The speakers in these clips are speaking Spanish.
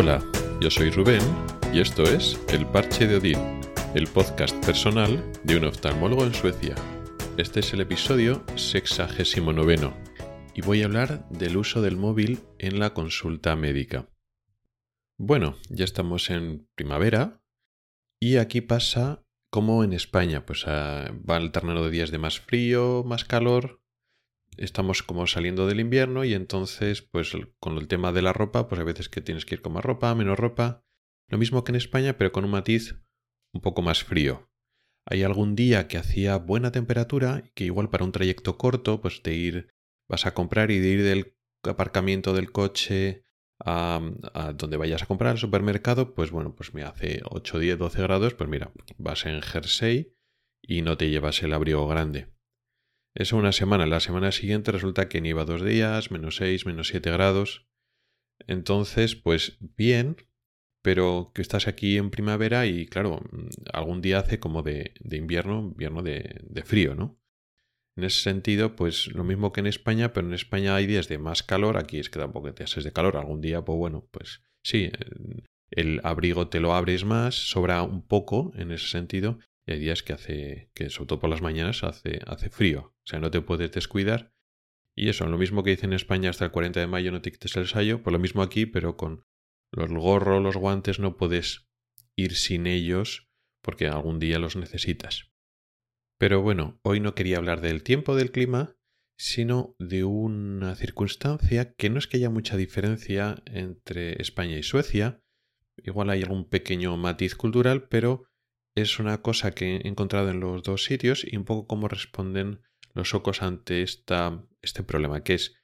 Hola, yo soy Rubén y esto es El Parche de Odín, el podcast personal de un oftalmólogo en Suecia. Este es el episodio 69 y voy a hablar del uso del móvil en la consulta médica. Bueno, ya estamos en primavera y aquí pasa como en España, pues ah, va alternando días de más frío, más calor, estamos como saliendo del invierno y entonces, pues con el tema de la ropa, pues a veces que tienes que ir con más ropa, menos ropa. Lo mismo que en España, pero con un matiz un poco más frío. Hay algún día que hacía buena temperatura y que igual para un trayecto corto, pues de ir, vas a comprar y de ir del aparcamiento del coche a, donde vayas a comprar al supermercado, pues bueno, pues me hace 8, 10, 12 grados, pues mira, vas en jersey y no te llevas el abrigo grande. Eso una semana. La semana siguiente resulta que ni iba dos días, menos 6, menos 7 grados. Entonces, pues bien, pero que estás aquí en primavera y claro, algún día hace como de, de invierno, invierno de, de, frío, ¿no? En ese sentido, pues lo mismo que en España, pero en España hay días de más calor, aquí es que tampoco te haces de calor, algún día, pues bueno, pues sí, el abrigo te lo abres más, sobra un poco en ese sentido, y hay días que hace, que sobre todo por las mañanas hace, hace frío. O sea, no te puedes descuidar. Y eso, lo mismo que dice en España hasta el 40 de mayo no te quites el sayo, pues lo mismo aquí, pero con los gorros, los guantes no puedes ir sin ellos porque algún día los necesitas. Pero bueno, hoy no quería hablar del tiempo del clima, sino de una circunstancia que no es que haya mucha diferencia entre España y Suecia, igual hay algún pequeño matiz cultural, pero es una cosa que he encontrado en los dos sitios y un poco cómo responden los ojos ante esta, este problema, que es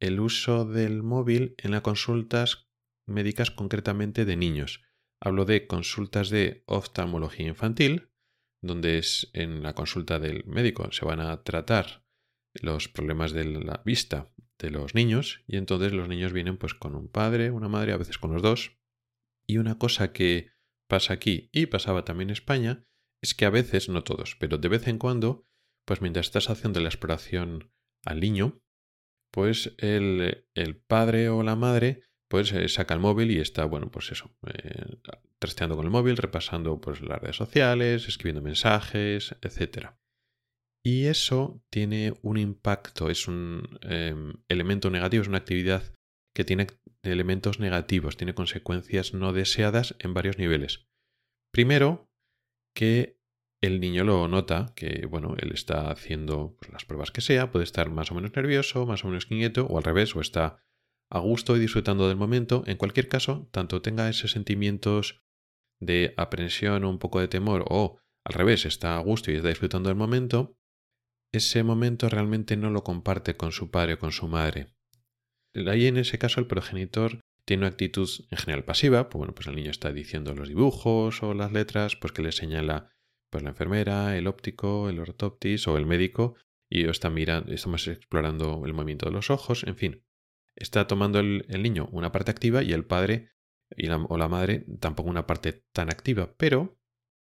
el uso del móvil en las consultas médicas concretamente de niños. Hablo de consultas de oftalmología infantil, donde es en la consulta del médico se van a tratar los problemas de la vista de los niños y entonces los niños vienen pues con un padre, una madre, a veces con los dos. Y una cosa que pasa aquí y pasaba también en España es que a veces, no todos, pero de vez en cuando, pues mientras estás haciendo la exploración al niño, pues el, el padre o la madre pues eh, saca el móvil y está, bueno, pues eso, eh, trasteando con el móvil, repasando pues las redes sociales, escribiendo mensajes, etc. Y eso tiene un impacto, es un em, elemento negativo, es una actividad que tiene elementos negativos, tiene consecuencias no deseadas en varios niveles. Primero, que el niño lo nota, que bueno, él está haciendo pues, las pruebas que sea, puede estar más o menos nervioso, más o menos inquieto, o al revés, o está a gusto y disfrutando del momento. En cualquier caso, tanto tenga esos sentimientos de aprensión o un poco de temor, o al revés, está a gusto y está disfrutando del momento, ese momento realmente no lo comparte con su padre o con su madre. Ahí en ese caso el progenitor tiene una actitud en general pasiva, pues bueno, pues el niño está diciendo los dibujos o las letras, pues que le señala pues la enfermera, el óptico, el ortoptis o el médico, y está mirando, estamos explorando el movimiento de los ojos, en fin. Está tomando el, niño una parte activa y el padre y o la madre tampoco una parte tan activa, pero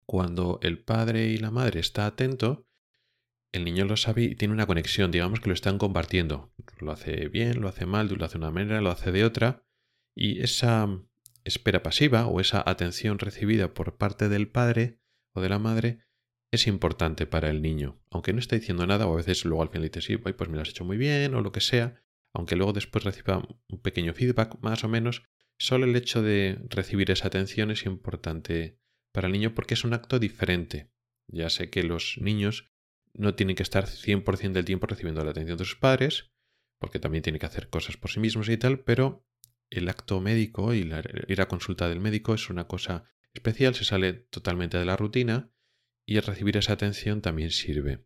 cuando el padre y la madre está atento, el niño lo sabe y tiene una conexión, digamos que lo están compartiendo. Lo hace bien, lo hace mal, lo hace de una manera, lo hace de otra. Y esa espera pasiva o esa atención recibida por parte del padre o de la madre es importante para el niño. Aunque no está diciendo nada, o a veces luego al final dice, sí, pues me lo has hecho muy bien, o lo que sea, aunque luego después reciba un pequeño feedback, más o menos, solo el hecho de recibir esa atención es importante para el niño porque es un acto diferente. Ya sé que los niños no tienen que estar 100% del tiempo recibiendo la atención de sus padres, porque también tienen que hacer cosas por sí mismos y tal, pero el acto médico y la, ir a consulta del médico es una cosa especial, se sale totalmente de la rutina y recibir esa atención también sirve.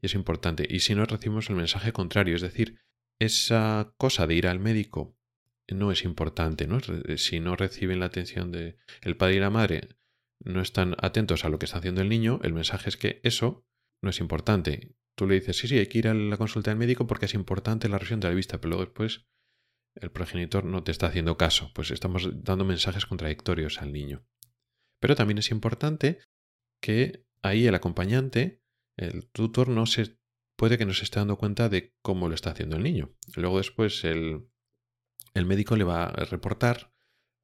Y es importante. Y si no recibimos el mensaje contrario, es decir, esa cosa de ir al médico no es importante, ¿no? Si no reciben la atención de el padre y la madre, no están atentos a lo que está haciendo el niño, el mensaje es que eso no es importante. Tú le dices, sí, sí, hay que ir a la consulta del médico porque es importante la revisión de la vista, pero luego después el progenitor no te está haciendo caso, pues estamos dando mensajes contradictorios al niño. Pero también es importante que ahí el acompañante, el tutor, no se puede que no se esté dando cuenta de cómo lo está haciendo el niño. Luego después el, el médico le va a reportar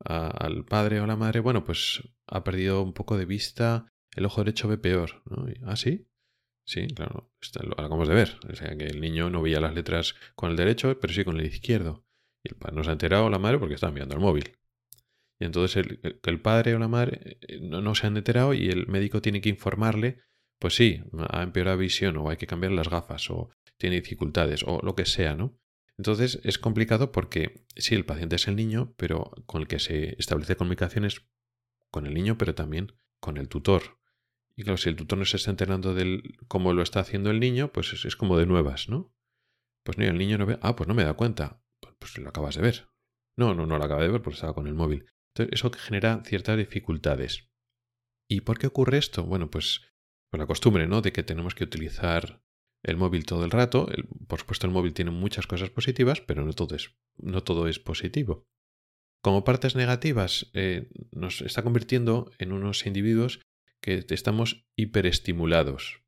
al padre o la madre, bueno, pues ha perdido un poco de vista, el ojo derecho ve peor. ¿no? ¿Ah, sí? Sí, claro, lo acabamos de ver. O sea, que el niño no veía las letras con el derecho, pero sí con el izquierdo. Y el padre no se ha enterado, la madre, porque estaba mirando el móvil. Y entonces el, el padre o la madre eh, no, no, se han enterado y el médico tiene que informarle, pues sí, ha empeorado visión o hay que cambiar las gafas o tiene dificultades o lo que sea, ¿no? Entonces es complicado porque sí, el paciente es el niño, pero con el que se establece comunicaciones con el niño, pero también con el tutor. Y claro, si el tutor no se está enterando de cómo lo está haciendo el niño, pues es, como de nuevas, ¿no? Pues no, el niño no ve, ah, pues no me da cuenta. Pues, pues, lo acabas de ver. No, no, no lo acaba de ver porque estaba con el móvil. Entonces, eso genera ciertas dificultades. ¿Y por qué ocurre esto? Bueno, pues por la costumbre, ¿no? De que tenemos que utilizar el móvil todo el rato. por supuesto, el móvil tiene muchas cosas positivas, pero no todo es, no todo es positivo. Como partes negativas, eh, nos está convirtiendo en unos individuos que estamos hiperestimulados.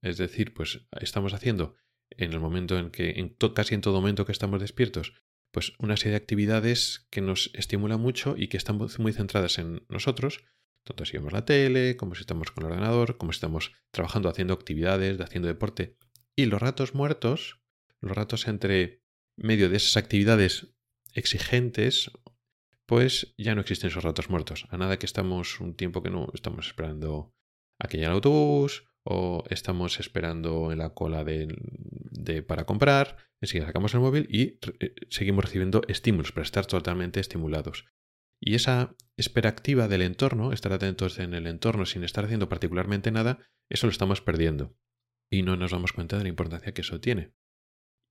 Es decir, pues estamos haciendo en el momento en que, en casi en todo momento que estamos despiertos, pues una serie de actividades que nos estimulan mucho y que están muy centradas en nosotros, tanto si vemos la tele, como si estamos con el ordenador, como si estamos trabajando, haciendo actividades, haciendo deporte. Y los ratos muertos, los ratos entre medio de esas actividades exigentes, pues ya no existen esos ratos muertos. A nada que estamos un tiempo que no estamos esperando a que llegue el autobús o estamos esperando en la cola de, para comprar, enseguida sacamos el móvil y eh, seguimos recibiendo estímulos para estar totalmente estimulados. Y esa espera activa del entorno, estar atentos en el entorno sin estar haciendo particularmente nada, eso lo estamos perdiendo. Y no nos damos cuenta de la importancia que eso tiene.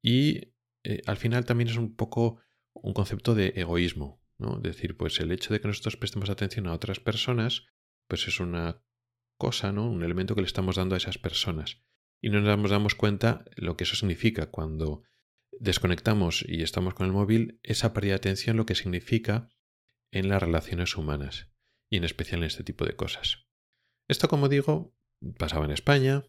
Y eh, al final también es un poco un concepto de egoísmo. ¿No? Es decir, pues el hecho de que nosotros prestemos atención a otras personas, pues es una cosa, ¿no? Un elemento que le estamos dando a esas personas. Y no nos damos cuenta lo que eso significa cuando desconectamos y estamos con el móvil, esa pérdida de atención lo que significa en las relaciones humanas, y en especial en este tipo de cosas. Esto, como digo, pasaba en España,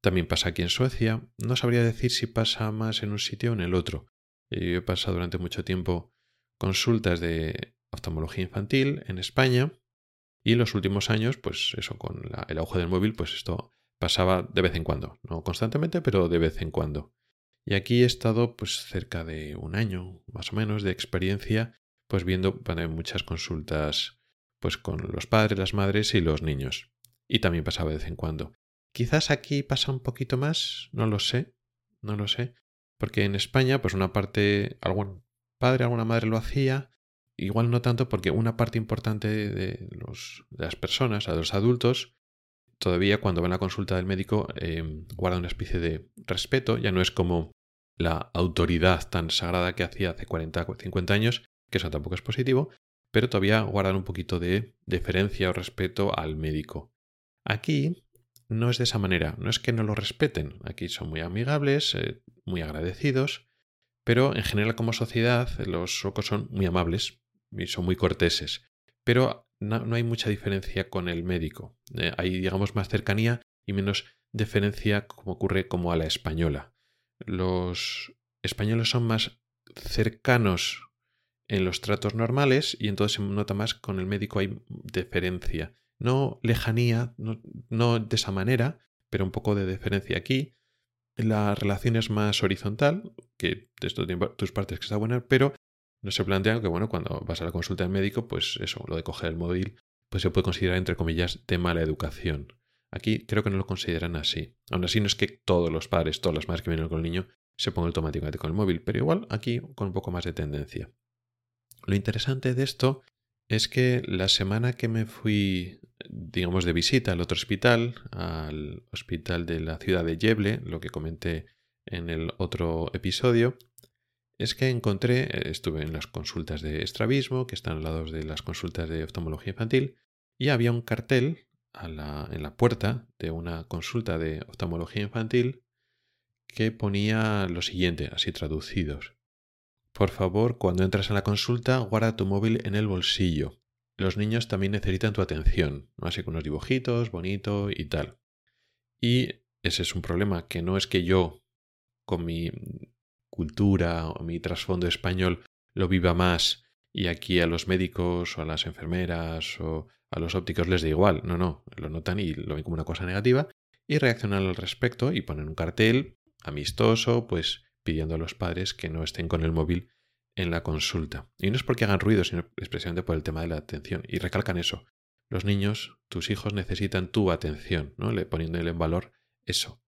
también pasa aquí en Suecia, no sabría decir si pasa más en un sitio o en el otro. Yo he pasado durante mucho tiempo consultas de oftalmología infantil en España y en los últimos años, pues eso, con el auge del móvil, pues esto pasaba de vez en cuando, no constantemente, pero de vez en cuando. Y aquí he estado pues cerca de un año, más o menos, de experiencia, pues viendo muchas consultas pues con los padres, las madres y los niños. Y también pasaba de vez en cuando. Quizás aquí pasa un poquito más, no lo sé, no lo sé, porque en España, pues una parte, algún padre, alguna madre lo hacía, igual no tanto porque una parte importante de, las personas, de los adultos, todavía cuando van a la consulta del médico eh, guarda una especie de respeto, ya no es como la autoridad tan sagrada que hacía hace 40 o 50 años, que eso tampoco es positivo, pero todavía guardan un poquito de deferencia o respeto al médico. Aquí no es de esa manera, no es que no lo respeten, aquí son muy amigables, eh, muy agradecidos, pero en general como sociedad los suecos son muy amables y son muy corteses. Pero no, hay mucha diferencia con el médico. Eh, hay, digamos, más cercanía y menos deferencia como ocurre como a la española. Los españoles son más cercanos en los tratos normales y entonces se nota más con el médico hay deferencia. No lejanía, no, no de esa manera, pero un poco de deferencia aquí la relación es más horizontal, que esto tiene tus partes que está buena, pero no se plantea que, bueno, cuando vas a la consulta del médico, pues eso, lo de coger el móvil, pues se puede considerar, entre comillas, de mala educación. Aquí creo que no lo consideran así. Aún así, no es que todos los padres, todas las madres que vienen con el niño, se pongan automáticamente con el móvil, pero igual aquí con un poco más de tendencia. Lo interesante de esto es que la semana que me fui digamos, de visita al otro hospital, al hospital de la ciudad de Yeble, lo que comenté en el otro episodio, es que encontré, eh, estuve en las consultas de estrabismo, que están al lado de las consultas de oftalmología infantil, y había un cartel en la puerta de una consulta de oftalmología infantil que ponía lo siguiente, así traducidos. Por favor, cuando entras en la consulta, guarda tu móvil en el bolsillo los niños también necesitan tu atención, así con unos dibujitos, bonito y tal. Y ese es un problema, que no es que yo, con mi cultura o mi trasfondo español, lo viva más y aquí a los médicos o a las enfermeras o a los ópticos les da igual. No, no, lo notan y lo ven como una cosa negativa y reaccionan al respecto y ponen un cartel amistoso, pues pidiendo a los padres que no estén con el móvil en la consulta. Y no es porque hagan ruido, sino especialmente por el tema de la atención. Y recalcan eso. Los niños, tus hijos necesitan tu atención, ¿no? Le poniéndole en valor eso.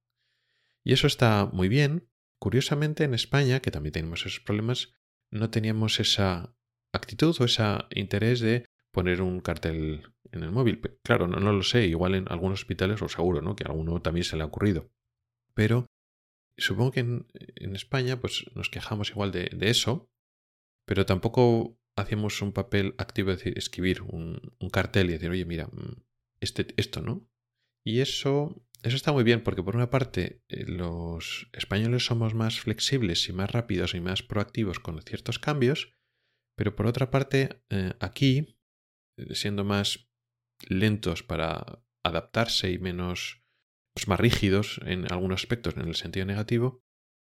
Y eso está muy bien. Curiosamente, en España, que también tenemos esos problemas, no teníamos esa actitud o ese interés de poner un cartel en el móvil. Claro, no, lo sé, igual en algunos hospitales, o seguro, ¿no? Que a alguno también se le ha ocurrido. Pero supongo que en, España, pues nos quejamos igual de, eso, pero tampoco hacíamos un papel activo de decir, escribir un, cartel y decir, oye, mira, mm, este, esto, ¿no? Y eso, eso está muy bien, porque por una parte, eh, los españoles somos más flexibles y más rápidos y más proactivos con ciertos cambios, pero por otra parte, eh, aquí, eh, siendo más lentos para adaptarse y menos pues más rígidos en algunos aspectos en el sentido negativo,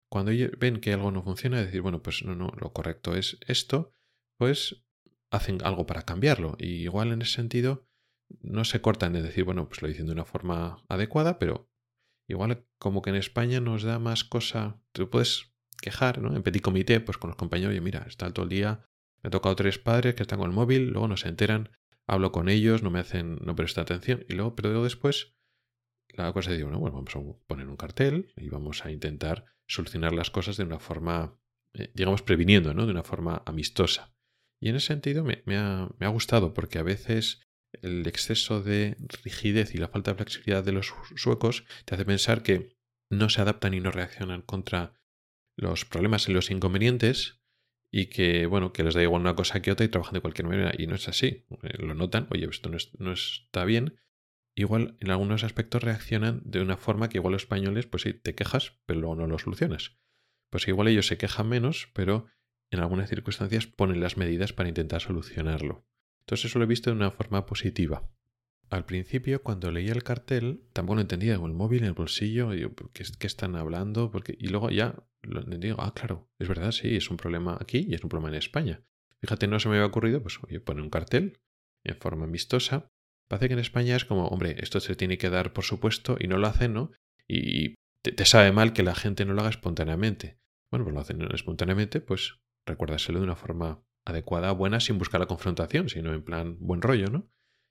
cuando ven que algo no funciona, decir, bueno, pues no, no, lo correcto es esto, pues hacen algo para cambiarlo. Y igual en ese sentido no se cortan de decir, bueno, pues lo dicen de una forma adecuada, pero igual como que en España nos da más cosa, tú puedes quejar, ¿no? En petit comité, pues con los compañeros, oye, mira, está todo el día me he tocado tres padres que están con el móvil, luego no se enteran, hablo con ellos, no me hacen, no prestan atención, y luego, pero después, la cosa es decir, bueno, bueno, vamos a poner un cartel y vamos a intentar solucionar las cosas de una forma, eh, digamos, previniendo, ¿no? De una forma amistosa. Y en ese sentido me, ha, me ha gustado porque a veces el exceso de rigidez y la falta de flexibilidad de los suecos te hace pensar que no se adaptan y no reaccionan contra los problemas y los inconvenientes y que, bueno, que les da igual una cosa que otra y trabajan de cualquier manera. Y no es así. Eh, lo notan, oye, esto no, está bien. Igual en algunos aspectos reaccionan de una forma que igual los españoles, pues sí, te quejas, pero luego no lo solucionas. Pues igual ellos se quejan menos, pero en algunas circunstancias ponen las medidas para intentar solucionarlo. Entonces eso lo he visto de una forma positiva. Al principio, cuando leía el cartel, tampoco lo entendía, con el móvil en el bolsillo, ¿qué, ¿qué, están hablando? Porque, y luego ya entendí, ah, claro, es verdad, sí, es un problema aquí y es un problema en España. Fíjate, no se me había ocurrido, pues oye, pone un cartel en forma amistosa. Parece que en España es como, hombre, esto se tiene que dar por supuesto y no lo hacen, ¿no? Y te, sabe mal que la gente no lo haga espontáneamente. Bueno, pues lo hacen espontáneamente, pues recuérdaselo de una forma adecuada, buena, sin buscar la confrontación, sino en plan buen rollo, ¿no?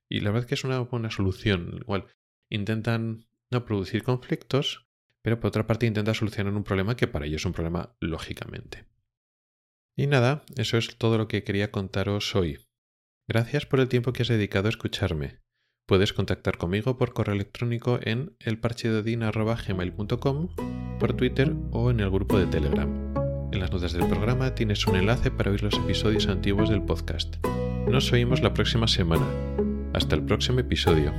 Y la verdad es que es una buena solución. Igual, intentan no producir conflictos, pero por otra parte intentan solucionar un problema que para ellos es un problema lógicamente. Y nada, eso es todo lo que quería contaros hoy. Gracias por el tiempo que has dedicado a escucharme. Puedes contactar conmigo por correo electrónico en elparchedodin.gmail.com, por Twitter o en el grupo de Telegram. En las notas del programa tienes un enlace para oír los episodios antiguos del podcast. Nos oímos la próxima semana. Hasta el próximo episodio.